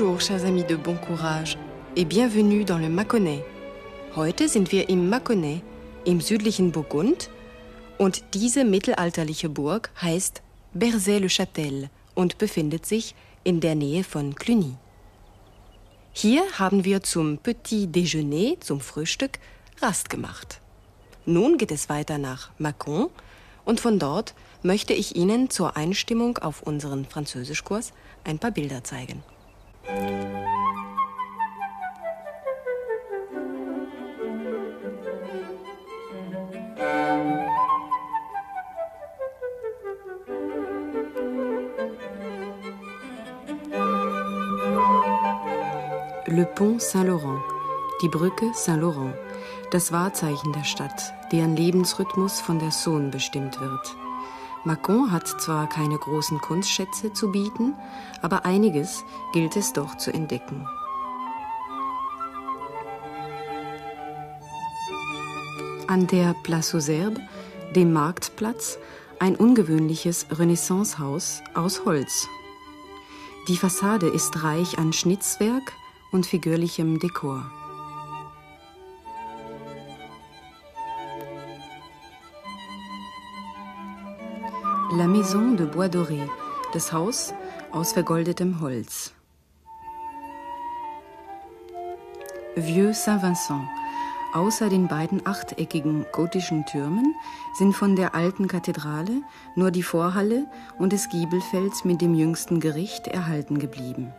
Bonjour, chers amis de bon courage, et bienvenue dans le Mâconnais. Heute sind wir im Mâconnais, im südlichen Burgund, und diese mittelalterliche Burg heißt Berzay-le-Châtel und befindet sich in der Nähe von Cluny. Hier haben wir zum Petit Déjeuner, zum Frühstück, Rast gemacht. Nun geht es weiter nach Mâcon und von dort möchte ich Ihnen zur Einstimmung auf unseren Französischkurs ein paar Bilder zeigen. Le Pont Saint-Laurent, die Brücke Saint-Laurent, das Wahrzeichen der Stadt, deren Lebensrhythmus von der Saône bestimmt wird. Mâcon hat zwar keine großen Kunstschätze zu bieten, aber einiges gilt es doch zu entdecken. An der Place aux Herbes, dem Marktplatz, ein ungewöhnliches Renaissancehaus aus Holz. Die Fassade ist reich an Schnitzwerk und figürlichem Dekor. La Maison de Bois Doré, das Haus aus vergoldetem Holz. Vieux Saint-Vincent. Außer den beiden achteckigen gotischen Türmen sind von der alten Kathedrale nur die Vorhalle und das Giebelfeld mit dem jüngsten Gericht erhalten geblieben.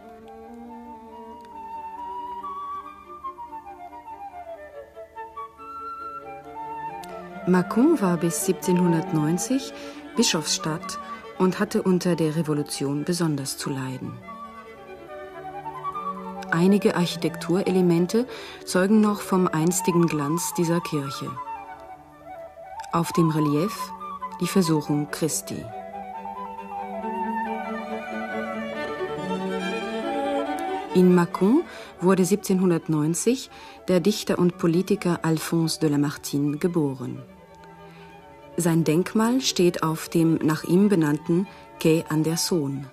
Mâcon war bis 1790 Bischofsstadt und hatte unter der Revolution besonders zu leiden. Einige Architekturelemente zeugen noch vom einstigen Glanz dieser Kirche. Auf dem Relief die Versuchung Christi. In Mâcon wurde 1790 der Dichter und Politiker Alphonse de Lamartine geboren. Sein Denkmal steht auf dem nach ihm benannten Quai an der Saône.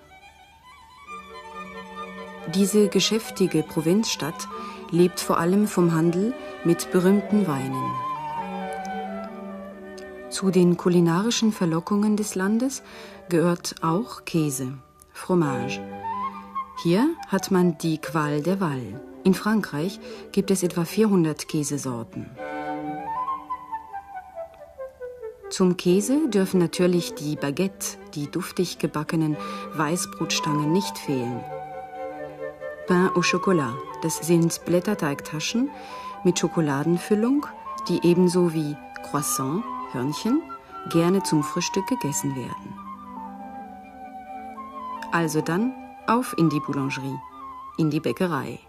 Diese geschäftige Provinzstadt lebt vor allem vom Handel mit berühmten Weinen. Zu den kulinarischen Verlockungen des Landes gehört auch Käse, Fromage. Hier hat man die Qual der Wahl. In Frankreich gibt es etwa 400 Käsesorten. Zum Käse dürfen natürlich die Baguette, die duftig gebackenen Weißbrotstangen nicht fehlen. Pain au Chocolat, das sind Blätterteigtaschen mit Schokoladenfüllung, die ebenso wie Croissant, Hörnchen, gerne zum Frühstück gegessen werden. Also dann auf in die Boulangerie, in die Bäckerei.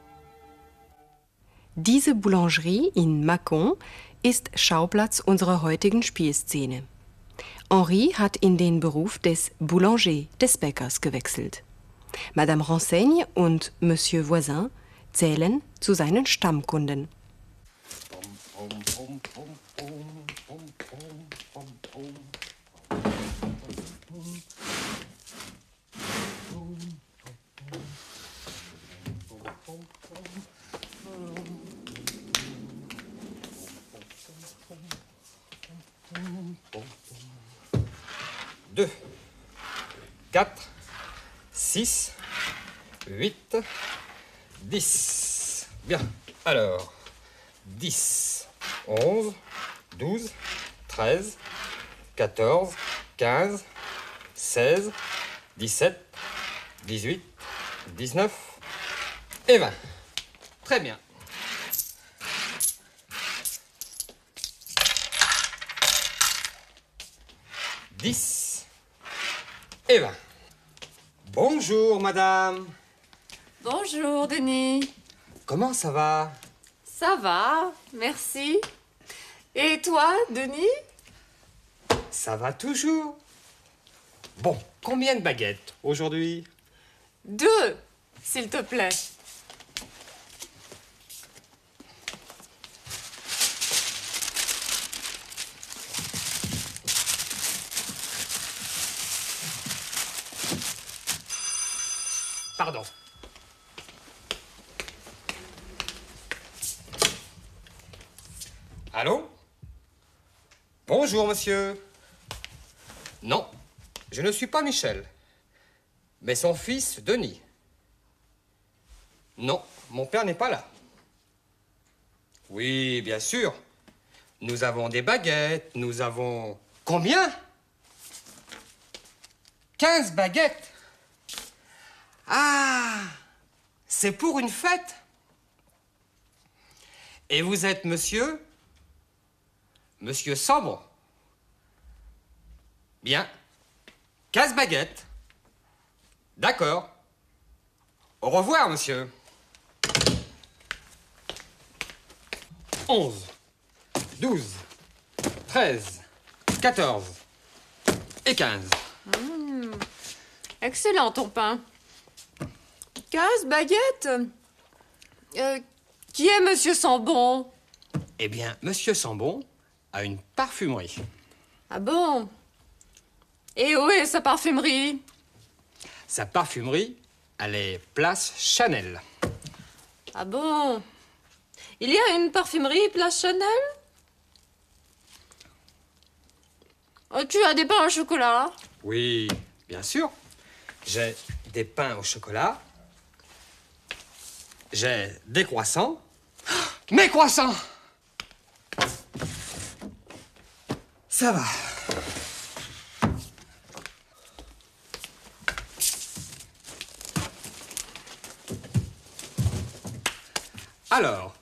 Diese Boulangerie in Macon ist Schauplatz unserer heutigen Spielszene. Henri hat in den Beruf des Boulanger, des Bäckers, gewechselt. Madame Renseigne und Monsieur Voisin zählen zu seinen Stammkunden. Bum, bum, bum, 4, 6, 8, 10. Bien, alors, 10, 11, 12, 13, 14, 15, 16, 17, 18, 19 et 20. Très bien. Dix et vingt. Bonjour, madame. Bonjour, Denis. Comment ça va? Ça va, merci. Et toi, Denis? Ça va toujours. Bon, combien de baguettes aujourd'hui? Deux, s'il te plaît. Pardon. Allô Bonjour, monsieur. Non, je ne suis pas Michel, mais son fils, Denis. Non, mon père n'est pas là. Oui, bien sûr. Nous avons des baguettes, nous avons... Combien 15 baguettes Ah C'est pour une fête Et vous êtes monsieur Monsieur Sambon Bien. 15 baguettes. D'accord. Au revoir, monsieur. 11, 12, 13, 14 et 15. Excellent ton pain. 15 baguettes Euh, Qui est Monsieur Sambon? Eh bien, monsieur Sambon a une parfumerie. Ah bon? Et où est sa parfumerie Sa parfumerie, elle est place Chanel. Ah bon? Il y a une parfumerie place Chanel? Oh, Tu as des pains au chocolat Oui, bien sûr. J'ai des pains au chocolat. J'ai des croissants. Mes croissants Ça va. Alors,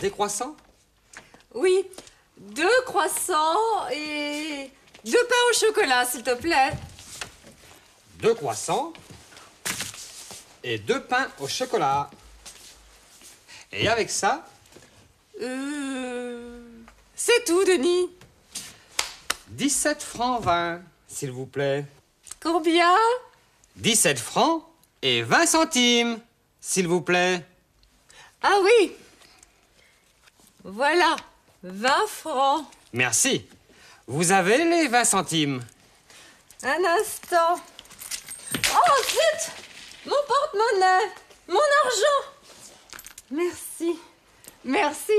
des croissants? Oui, deux croissants et deux pains au chocolat, s'il te plaît. deux croissants et deux pains au chocolat. Et avec ça, Euh... C'est tout, Denis. 17 francs 20, s'il vous plaît. Combien? 17 francs et 20 centimes, s'il vous plaît. Ah oui. Voilà, 20 francs. Merci. Vous avez les 20 centimes. Un instant. Oh, zut Mon porte-monnaie Mon argent Merci. Merci.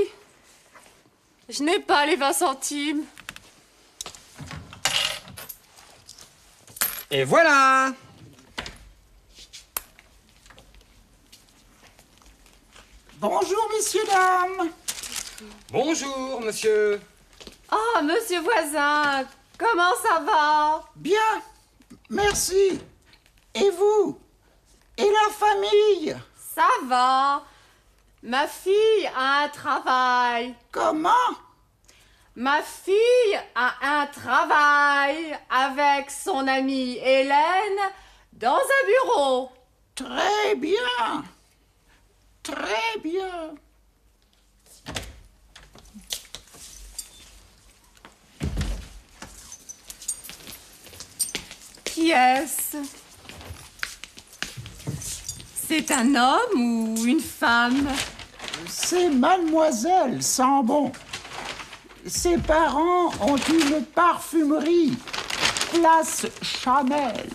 Je n'ai pas les 20 centimes. Et voilà Bonjour, messieurs, dames. Bonjour, monsieur. Oh, monsieur voisin, comment ça va? Bien, merci. Et vous? Et la famille? Ça va. Ma fille a un travail. Comment? Ma fille a un travail avec son amie Hélène dans un bureau. Très bien. Très bien. Qui est-ce? C'est un homme ou une femme? C'est mademoiselle Sambon. Ses parents ont une parfumerie. Place Chanel.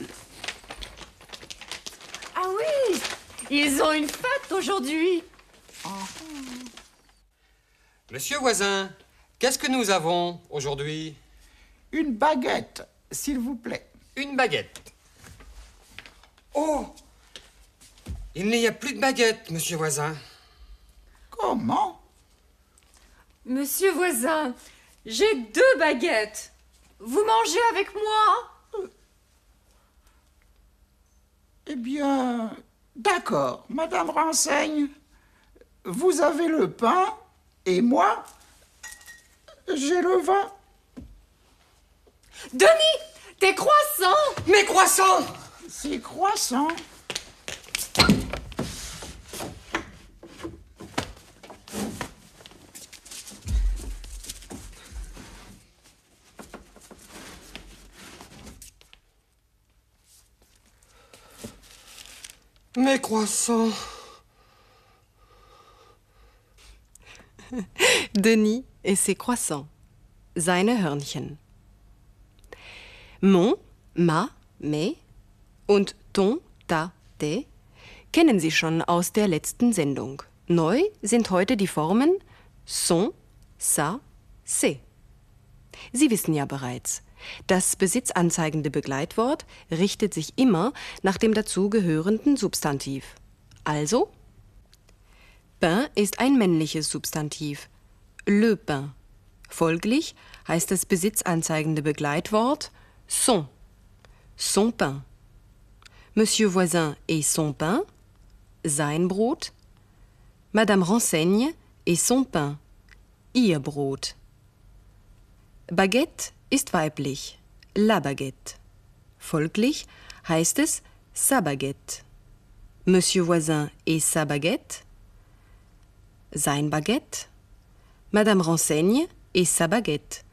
Ah oui Ils ont une fête aujourd'hui. Monsieur voisin, qu'est-ce que nous avons aujourd'hui? Une baguette, s'il vous plaît. Une baguette. Oh Il n'y a plus de baguette, monsieur voisin. Comment? Monsieur voisin, j'ai deux baguettes. Vous mangez avec moi? Eh bien, d'accord, Madame Renseigne. Vous avez le pain et moi, j'ai le vin. Denis, tes croissants Mes croissants Ces croissants. Mes croissants Denis et ses croissants. Seine Hörnchen. Mon, ma, me und ton, ta, te kennen Sie schon aus der letzten Sendung. Neu sind heute die Formen son, sa, c'est. Sie wissen ja bereits, das besitzanzeigende Begleitwort richtet sich immer nach dem dazugehörenden Substantiv. Also, pain ist ein männliches Substantiv, le pain. Folglich heißt das besitzanzeigende Begleitwort son, son pain. Monsieur Voisin et son pain, sein Brot. Madame Renseigne et son pain, ihr Brot. Baguette ist weiblich, la baguette. Folglich heißt es sa baguette. Monsieur Voisin et sa baguette, sein Baguette. Madame Renseigne et sa baguette,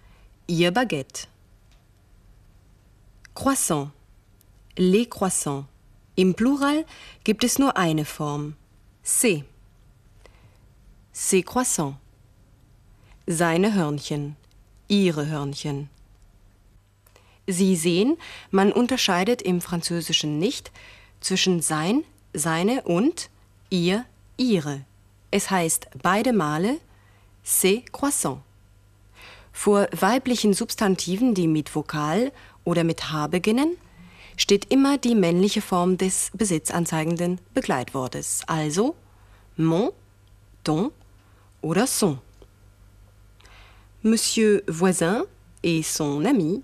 ihr Baguette. Croissant, les croissants. Im Plural gibt es nur eine Form, c'est. Ses croissants. Seine Hörnchen, ihre Hörnchen. Sie sehen, man unterscheidet im Französischen nicht zwischen sein, seine und ihr, ihre. Es heißt beide Male c'est croissant. Vor weiblichen Substantiven, die mit Vokal oder mit H beginnen, steht immer die männliche Form des besitzanzeigenden Begleitwortes, also mon, ton oder son. Monsieur Voisin et son ami,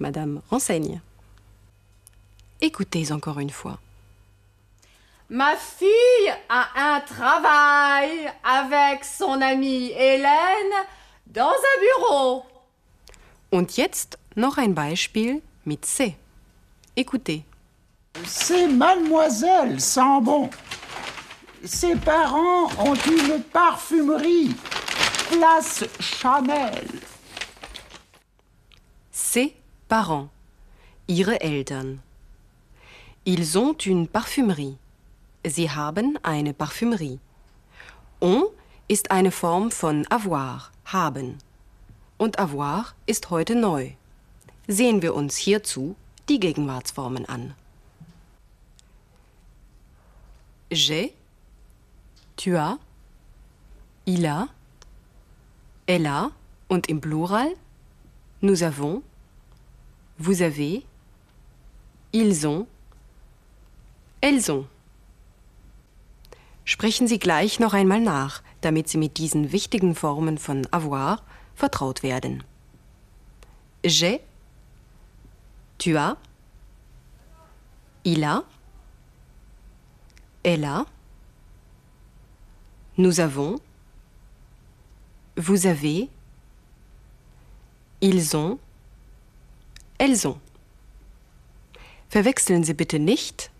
Madame Renseigne. Écoutez encore une fois. Ma fille a un travail avec son amie Hélène dans un bureau. Und jetzt noch ein Beispiel mit C. Écoutez. C'est mademoiselle Sambon. Ses parents ont une parfumerie. Place Chanel. Ses parents, ihre Eltern. Ils ont une parfumerie. Sie haben eine Parfümerie. On ist eine Form von avoir, haben. Und avoir ist heute neu. Sehen wir uns hierzu die Gegenwartsformen an. J'ai, tu as, il a, elle a und im Plural nous avons, vous avez, ils ont, elles ont. Sprechen Sie gleich noch einmal nach, damit Sie mit diesen wichtigen Formen von avoir vertraut werden. J'ai, tu as, il a, elle a, nous avons, vous avez, ils ont, elles ont. Verwechseln Sie bitte nicht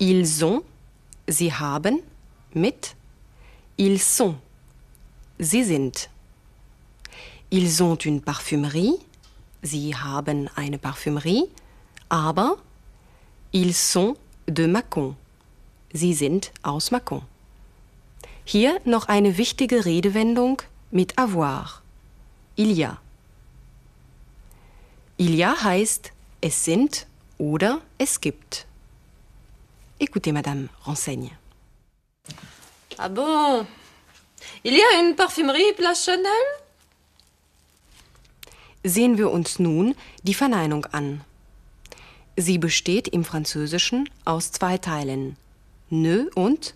ils ont, sie haben mit ils sont, sie sind. Ils ont une parfumerie, sie haben eine Parfümerie, aber ils sont de Mâcon, sie sind aus Mâcon. Hier noch eine wichtige Redewendung mit avoir. Il y a. Il y a heißt es sind oder es gibt. Écoutez, Madame Renseigne. Ah bon Il y a une parfumerie Place Chanel Sehen wir uns nun die Verneinung an. Sie besteht im Französischen aus zwei Teilen, ne und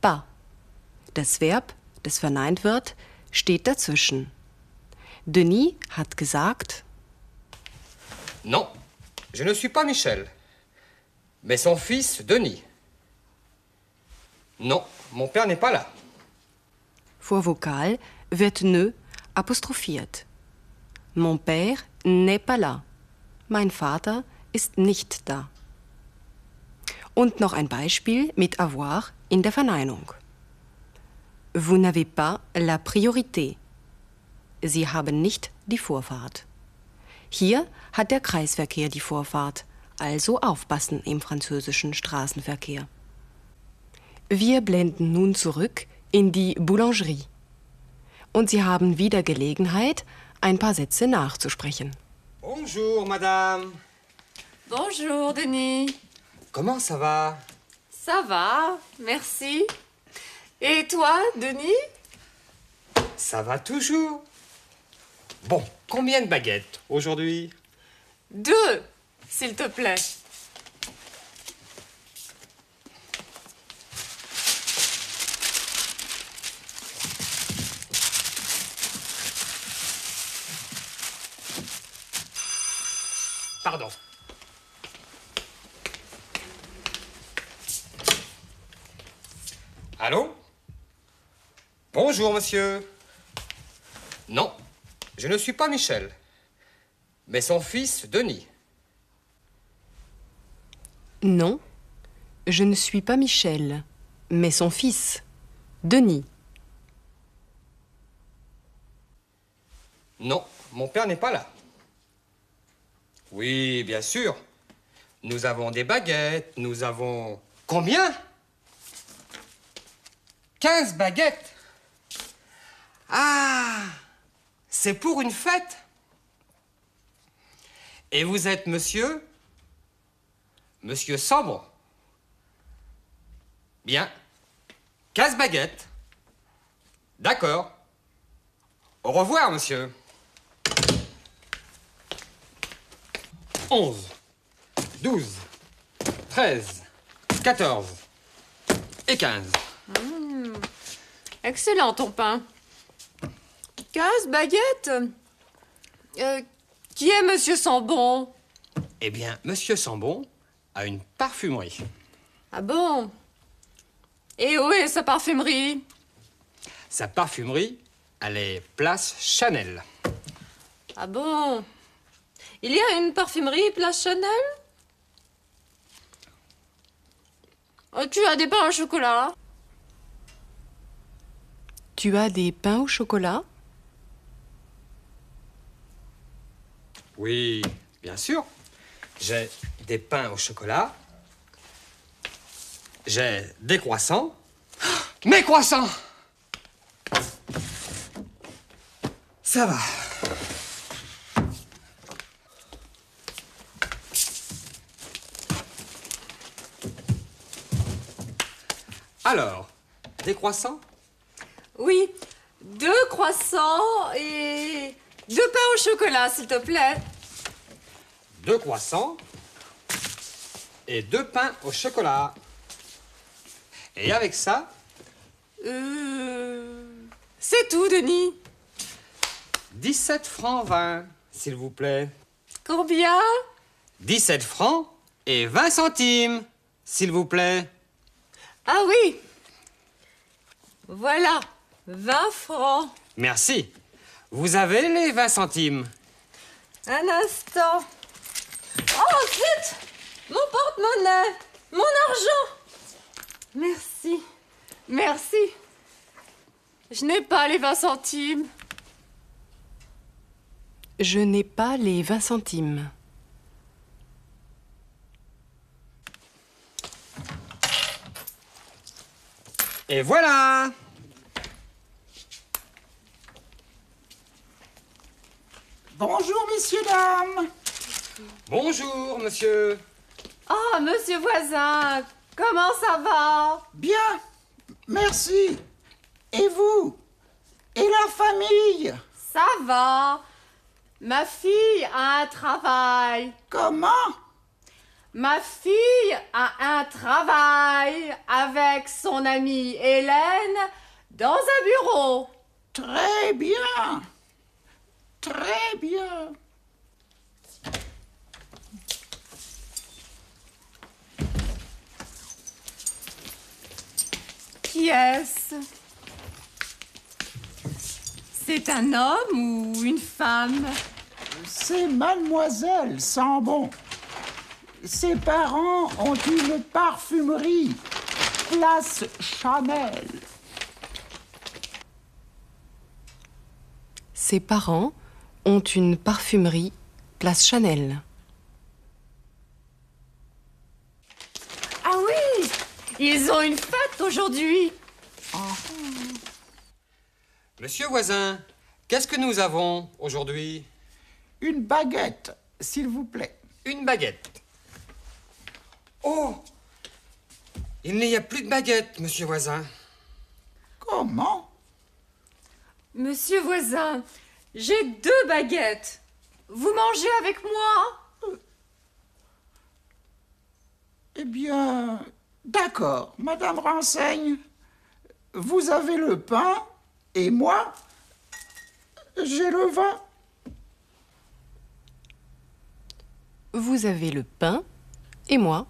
pas. Das Verb, das verneint wird, steht dazwischen. Denis hat gesagt, Non, je ne suis pas Michel, mais son fils Denis. Non, mon père n'est pas là. vor Vokal wird ne apostrophiert. Mon père n'est pas là. Mein Vater ist nicht da. Und noch ein Beispiel mit avoir in der Verneinung. Vous n'avez pas la priorité. Sie haben nicht die Vorfahrt. Hier hat der Kreisverkehr die Vorfahrt, also aufpassen im französischen Straßenverkehr. Wir blenden nun zurück in die Boulangerie. Und Sie haben wieder Gelegenheit, ein paar Sätze nachzusprechen. Bonjour, madame. Bonjour Denis. Comment ça va Ça va, merci. Et toi, Denis Ça va toujours. Bon, combien de baguettes aujourd'hui? Deux, s'il te plaît. Pardon. Allô? Bonjour, monsieur. Non, je ne suis pas Michel, mais son fils, Denis. Non, je ne suis pas Michel, mais son fils, Denis. Non, mon père n'est pas là. Oui, bien sûr. Nous avons des baguettes, nous avons... Combien? 15 baguettes Ah C'est pour une fête Et vous êtes monsieur Monsieur Sambon Bien. 15 baguettes. D'accord. Au revoir, monsieur. 11, 12, 13, 14 et 15. Excellent ton pain. 15 baguettes Euh, Qui est Monsieur Sambon? Eh bien, monsieur Sambon a une parfumerie. Ah bon? Et où est sa parfumerie? Sa parfumerie, elle est place Chanel. Ah bon? Il y a une parfumerie Place Chanel? Oh, Tu as des pains au chocolat? Tu as des pains au chocolat? Oui, bien sûr. J'ai des pains au chocolat. J'ai des croissants. Mes croissants Ça va. Alors, des croissants? Oui, deux croissants et deux pains au chocolat, s'il te plaît. deux croissants et deux pains au chocolat. Et avec ça, Euh... C'est tout, Denis. 17 francs 20, s'il vous plaît. Combien? 17 francs et 20 centimes, s'il vous plaît. Ah oui. Voilà, 20 francs. Merci. Vous avez les 20 centimes. Un instant. Oh, zut Mon porte-monnaie Mon argent Merci. Merci. Je n'ai pas les 20 centimes. Je n'ai pas les 20 centimes. Et voilà Bonjour, messieurs, dames. Bonjour, monsieur. Oh, monsieur voisin, comment ça va? Bien, merci. Et vous? Et la famille? Ça va. Ma fille a un travail. Comment? Ma fille a un travail avec son amie Hélène dans un bureau. Très bien. Bien. Qui est-ce? C'est un homme ou une femme? C'est mademoiselle Sambon. Ses parents ont une parfumerie. Place Chanel. Ses parents ont une parfumerie place Chanel. Ah oui Ils ont une fête aujourd'hui. Monsieur voisin, qu'est-ce que nous avons aujourd'hui? Une baguette, s'il vous plaît. Une baguette. Oh Il n'y a plus de baguette, monsieur voisin. Comment? Monsieur voisin, J'ai deux baguettes. Vous mangez avec moi Eh bien, d'accord, Madame Renseigne. Vous avez le pain et moi, j'ai le vin. Vous avez le pain et moi,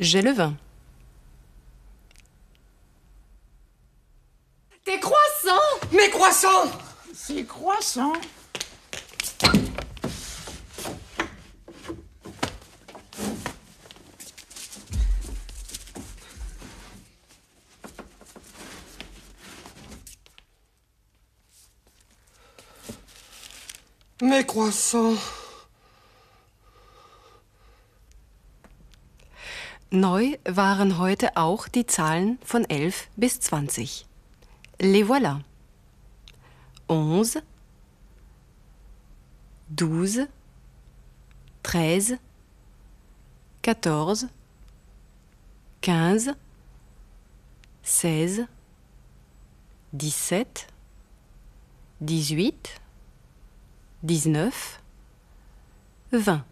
j'ai le vin. Des croissants Mes croissants Ces croissants. Mes croissants Neu waren heute auch die Zahlen von 11 bis 20. Les voilà. 11, 12, 13, 14, 15, 16, 17, 18, 19, 20.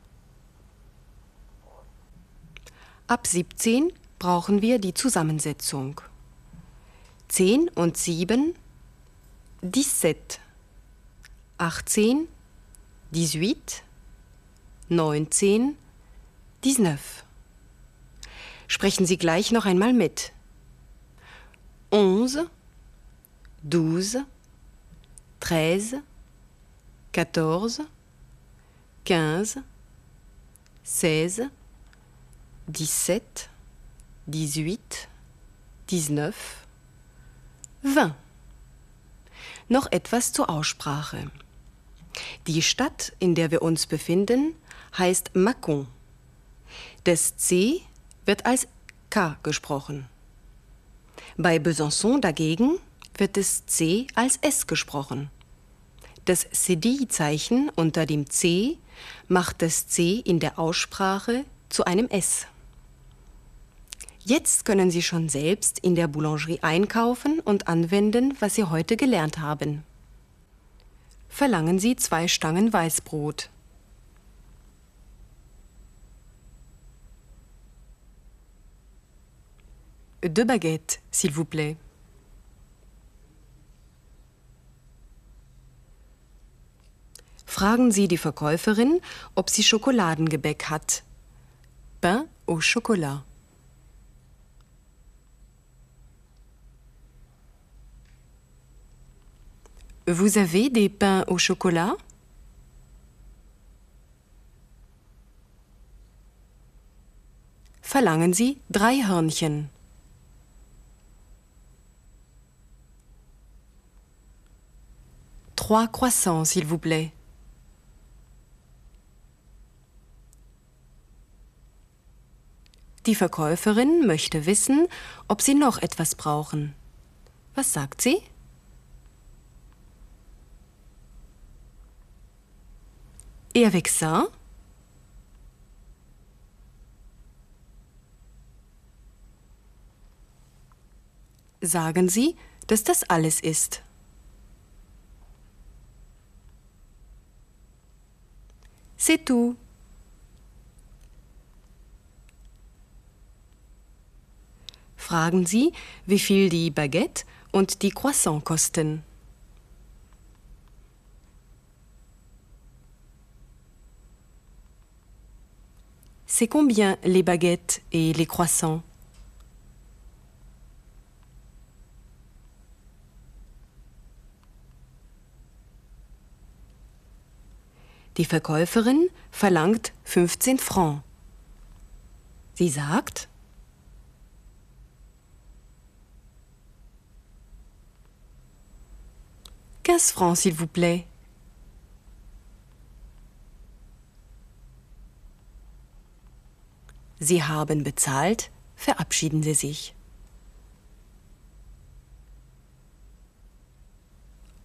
Ab 17 brauchen wir die Zusammensetzung. 10 und 7, 17, 18, 18, 19, 19. Sprechen Sie gleich noch einmal mit. 11, 12, 13, 14, 15, 16, 17, 18, 19, 20. Noch etwas zur Aussprache. Die Stadt, in der wir uns befinden, heißt Mâcon. Das C wird als K gesprochen. Bei Besançon dagegen wird das C als S gesprochen. Das CD-Zeichen unter dem C macht das C in der Aussprache zu einem S. Jetzt können Sie schon selbst in der Boulangerie einkaufen und anwenden, was Sie heute gelernt haben. Verlangen Sie zwei Stangen Weißbrot. Deux baguettes, s'il vous plaît. Fragen Sie die Verkäuferin, ob sie Schokoladengebäck hat. Pain au chocolat. Vous avez des pains au chocolat Verlangen Sie drei Hörnchen. Trois croissants, s'il vous plaît. Die Verkäuferin möchte wissen, ob Sie noch etwas brauchen. Was sagt sie? Et avec ça Sagen Sie, dass das alles ist. C'est tout. Fragen Sie, wie viel die Baguette und die Croissant kosten. C'est combien les baguettes et les croissants? Die Verkäuferin verlangt 15 Francs. Sie sagt, Quinze francs, s'il vous plaît. Sie haben bezahlt, verabschieden Sie sich.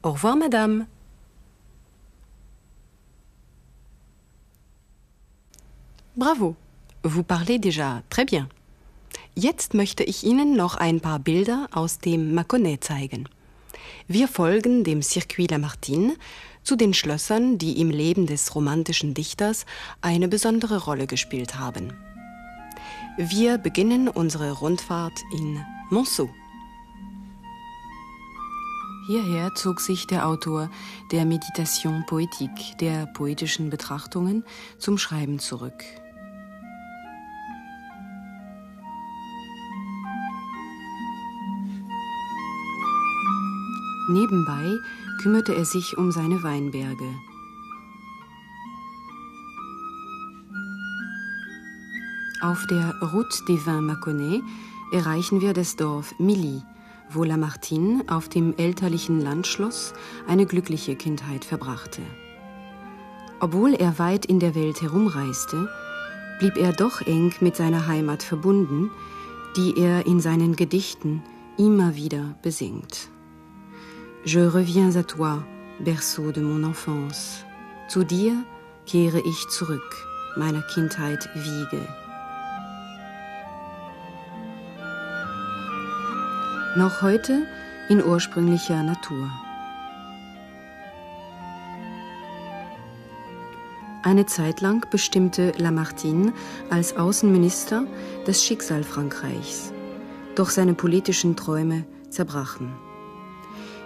Au revoir, Madame. Bravo, vous parlez déjà très bien. Jetzt möchte ich Ihnen noch ein paar Bilder aus dem Mâconnais zeigen. Wir folgen dem Circuit Lamartine zu den Schlössern, die im Leben des romantischen Dichters eine besondere Rolle gespielt haben. Wir beginnen unsere Rundfahrt in Monceau. Hierher zog sich der Autor der Meditation Poétique, der poetischen Betrachtungen, zum Schreiben zurück. Nebenbei kümmerte er sich um seine Weinberge. Auf der Route des Vins Mâconnais erreichen wir das Dorf Milly, wo Lamartine auf dem elterlichen Landschloss eine glückliche Kindheit verbrachte. Obwohl er weit in der Welt herumreiste, blieb er doch eng mit seiner Heimat verbunden, die er in seinen Gedichten immer wieder besingt. Je reviens à toi, berceau de mon enfance. Zu dir kehre ich zurück, meiner Kindheit Wiege. Noch heute in ursprünglicher Natur. Eine Zeit lang bestimmte Lamartine als Außenminister das Schicksal Frankreichs, doch seine politischen Träume zerbrachen.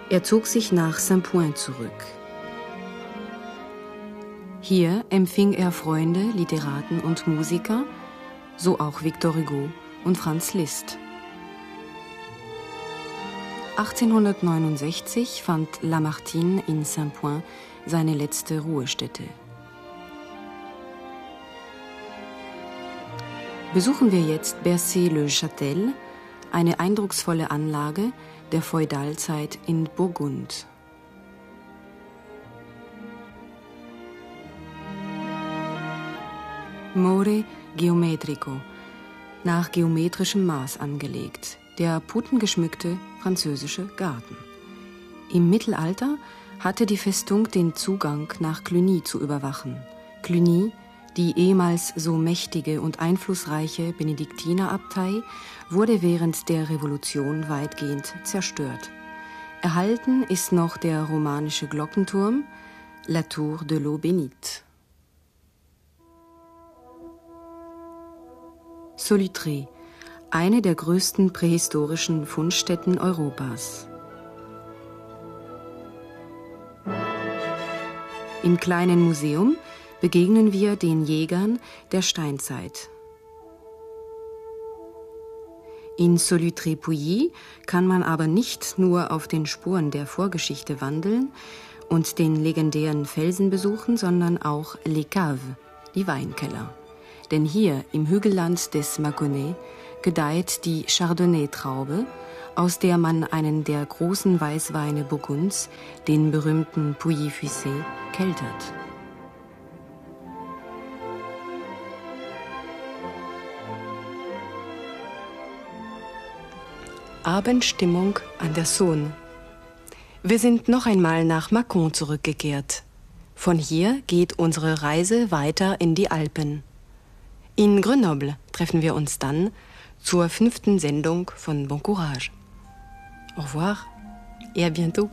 Er zog sich nach Saint-Point zurück. Hier empfing er Freunde, Literaten und Musiker, so auch Victor Hugo und Franz Liszt. 1869 fand Lamartine in Saint-Point seine letzte Ruhestätte. Besuchen wir jetzt Bercy-le-Châtel, eine eindrucksvolle Anlage der Feudalzeit in Burgund. More geometrico, nach geometrischem Maß angelegt, der putengeschmückte französische Garten. Im Mittelalter hatte die Festung den Zugang nach Cluny zu überwachen. Cluny, die ehemals so mächtige und einflussreiche Benediktinerabtei, wurde während der Revolution weitgehend zerstört. Erhalten ist noch der romanische Glockenturm, La Tour de l'Eau Bénite. Solutré, eine der größten prähistorischen Fundstätten Europas. Im kleinen Museum begegnen wir den Jägern der Steinzeit. In Solutré-Pouilly kann man aber nicht nur auf den Spuren der Vorgeschichte wandeln und den legendären Felsen besuchen, sondern auch Les Caves, die Weinkeller. Denn hier im Hügelland des Mâconnais gedeiht die Chardonnay-Traube, aus der man einen der großen Weißweine Burgunds, den berühmten Pouilly-Fuissé, keltert. Abendstimmung an der Saône. Wir sind noch einmal nach Mâcon zurückgekehrt. Von hier geht unsere Reise weiter in die Alpen. In Grenoble treffen wir uns dann zur fünften Sendung von Bon Courage. Au revoir et à bientôt.